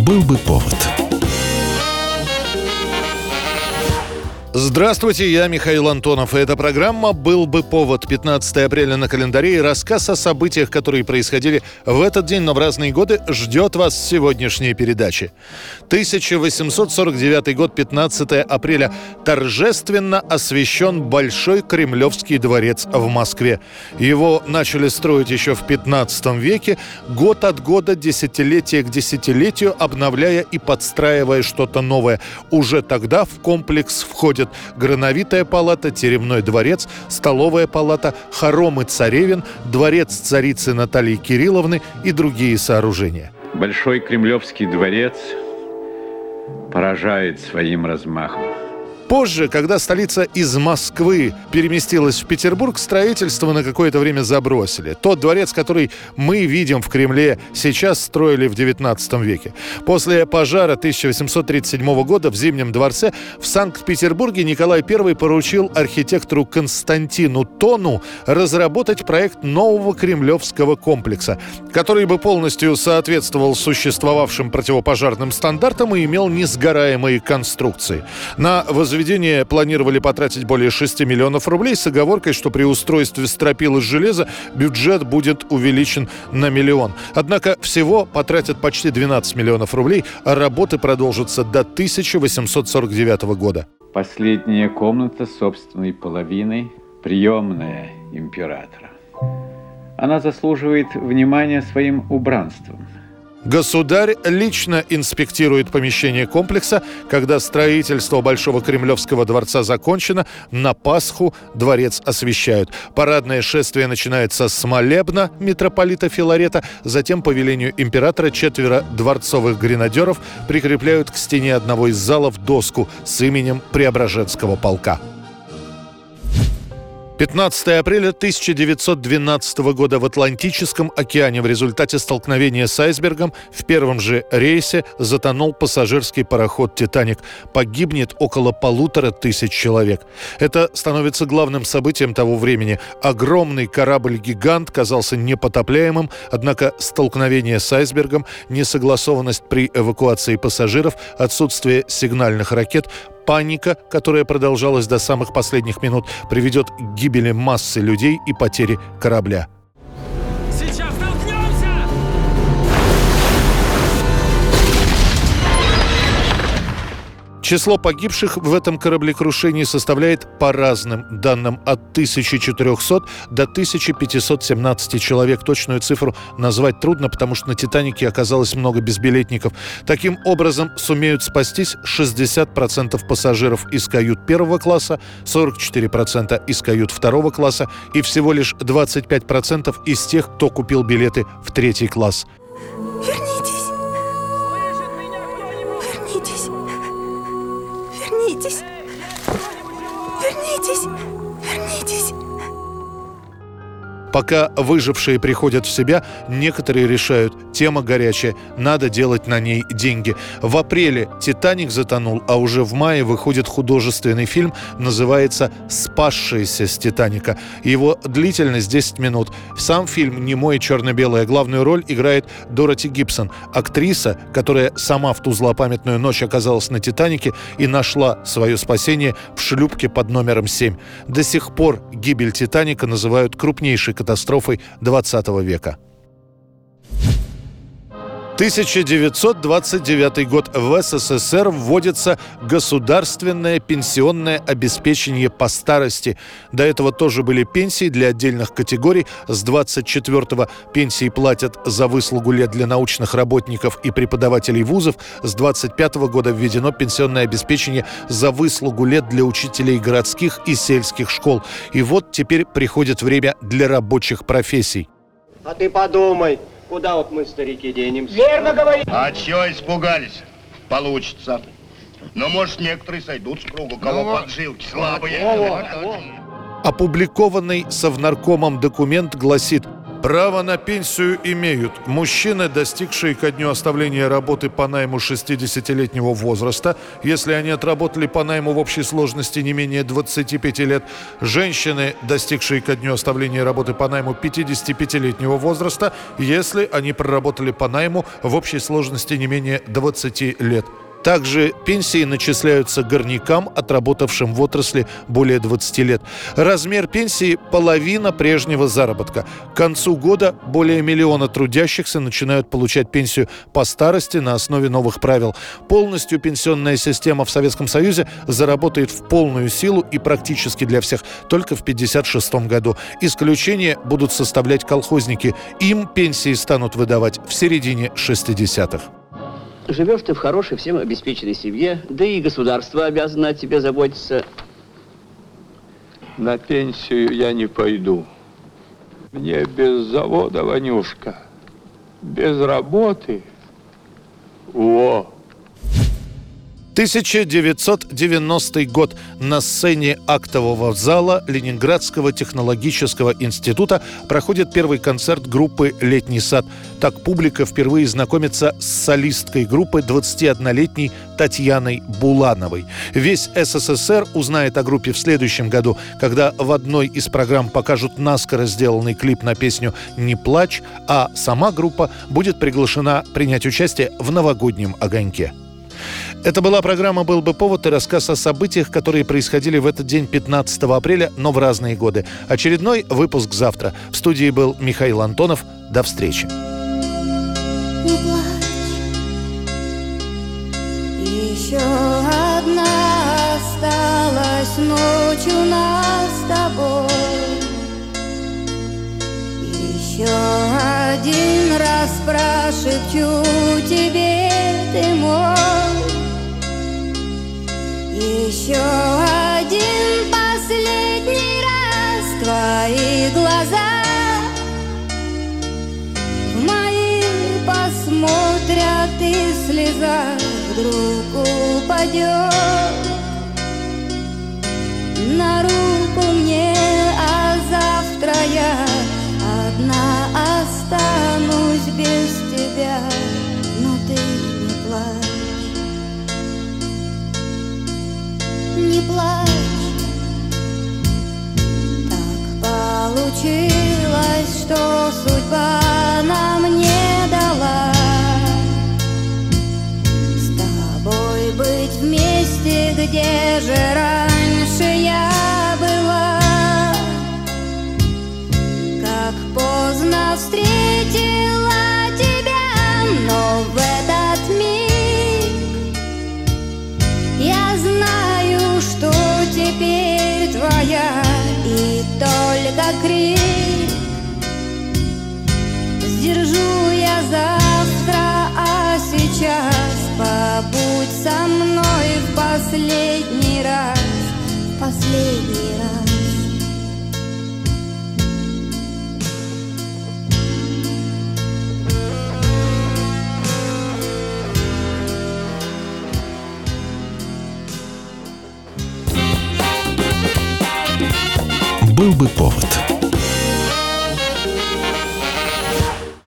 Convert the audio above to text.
Был бы повод. Здравствуйте, я Михаил Антонов, и эта программа «Был бы повод» 15 апреля на календаре и рассказ о событиях, которые происходили в этот день, но в разные годы, ждет вас сегодняшняя передача. 1849 год, 15 апреля. Торжественно освящен Большой Кремлевский дворец в Москве. Его начали строить еще в 15 веке, год от года, десятилетие к десятилетию, обновляя и подстраивая что-то новое. Уже тогда в комплекс входит входят Грановитая палата, Теремной дворец, Столовая палата, Хоромы Царевин, Дворец царицы Натальи Кирилловны и другие сооружения. Большой Кремлевский дворец поражает своим размахом. Позже, когда столица из Москвы переместилась в Петербург, строительство на какое-то время забросили. Тот дворец, который мы видим в Кремле, сейчас строили в 19 веке. После пожара 1837 года в Зимнем дворце в Санкт-Петербурге Николай I поручил архитектору Константину Тону разработать проект нового кремлевского комплекса, который бы полностью соответствовал существовавшим противопожарным стандартам и имел несгораемые конструкции. На возведение возведение планировали потратить более 6 миллионов рублей с оговоркой, что при устройстве стропил из железа бюджет будет увеличен на миллион. Однако всего потратят почти 12 миллионов рублей, а работы продолжатся до 1849 года. Последняя комната собственной половиной, приемная императора. Она заслуживает внимания своим убранством – Государь лично инспектирует помещение комплекса, когда строительство Большого Кремлевского дворца закончено. На Пасху дворец освещают. Парадное шествие начинается с молебна митрополита Филарета. Затем, по велению императора, четверо дворцовых гренадеров прикрепляют к стене одного из залов доску с именем Преображенского полка. 15 апреля 1912 года в Атлантическом океане в результате столкновения с айсбергом в первом же рейсе затонул пассажирский пароход «Титаник». Погибнет около полутора тысяч человек. Это становится главным событием того времени. Огромный корабль-гигант казался непотопляемым, однако столкновение с айсбергом, несогласованность при эвакуации пассажиров, отсутствие сигнальных ракет Паника, которая продолжалась до самых последних минут, приведет к гибели массы людей и потере корабля. Число погибших в этом кораблекрушении составляет по разным данным от 1400 до 1517 человек. Точную цифру назвать трудно, потому что на «Титанике» оказалось много безбилетников. Таким образом, сумеют спастись 60% пассажиров из кают первого класса, 44% из кают второго класса и всего лишь 25% из тех, кто купил билеты в третий класс. Пока выжившие приходят в себя, некоторые решают, тема горячая, надо делать на ней деньги. В апреле «Титаник» затонул, а уже в мае выходит художественный фильм, называется «Спасшиеся с Титаника». Его длительность 10 минут. Сам фильм не мой черно-белый, а главную роль играет Дороти Гибсон, актриса, которая сама в ту злопамятную ночь оказалась на «Титанике» и нашла свое спасение в шлюпке под номером 7. До сих пор гибель «Титаника» называют крупнейшей катастрофой 20 века. 1929 год в СССР вводится государственное пенсионное обеспечение по старости. До этого тоже были пенсии для отдельных категорий. С 24-го пенсии платят за выслугу лет для научных работников и преподавателей вузов. С 25 -го года введено пенсионное обеспечение за выслугу лет для учителей городских и сельских школ. И вот теперь приходит время для рабочих профессий. А ты подумай, Куда вот мы, старики, денемся? Верно говорит. А чего испугались? Получится. Но, может, некоторые сойдут с кругу, кого ну, поджилки слабые. Опубликованный Совнаркомом документ гласит, Право на пенсию имеют мужчины, достигшие ко дню оставления работы по найму 60-летнего возраста, если они отработали по найму в общей сложности не менее 25 лет, женщины, достигшие ко дню оставления работы по найму 55-летнего возраста, если они проработали по найму в общей сложности не менее 20 лет. Также пенсии начисляются горнякам, отработавшим в отрасли более 20 лет. Размер пенсии – половина прежнего заработка. К концу года более миллиона трудящихся начинают получать пенсию по старости на основе новых правил. Полностью пенсионная система в Советском Союзе заработает в полную силу и практически для всех только в 1956 году. Исключение будут составлять колхозники. Им пенсии станут выдавать в середине 60-х. Живешь ты в хорошей, всем обеспеченной семье, да и государство обязано о тебе заботиться. На пенсию я не пойду. Мне без завода, Ванюшка, без работы. Во! 1990 год. На сцене актового зала Ленинградского технологического института проходит первый концерт группы «Летний сад». Так публика впервые знакомится с солисткой группы 21-летней Татьяной Булановой. Весь СССР узнает о группе в следующем году, когда в одной из программ покажут наскоро сделанный клип на песню «Не плачь», а сама группа будет приглашена принять участие в новогоднем огоньке. Это была программа «Был бы повод» и рассказ о событиях, которые происходили в этот день 15 апреля, но в разные годы. Очередной выпуск завтра. В студии был Михаил Антонов. До встречи. Еще одна осталась ночь у нас с тобой. Еще один раз прошепчу тебе, Еще один последний раз твои глаза в мои посмотрят и слеза вдруг упадет. На руку получилось, что судьба нам не дала. С тобой быть вместе, где же раньше я была? Как поздно встретила мной в последний раз В последний раз Был бы повод.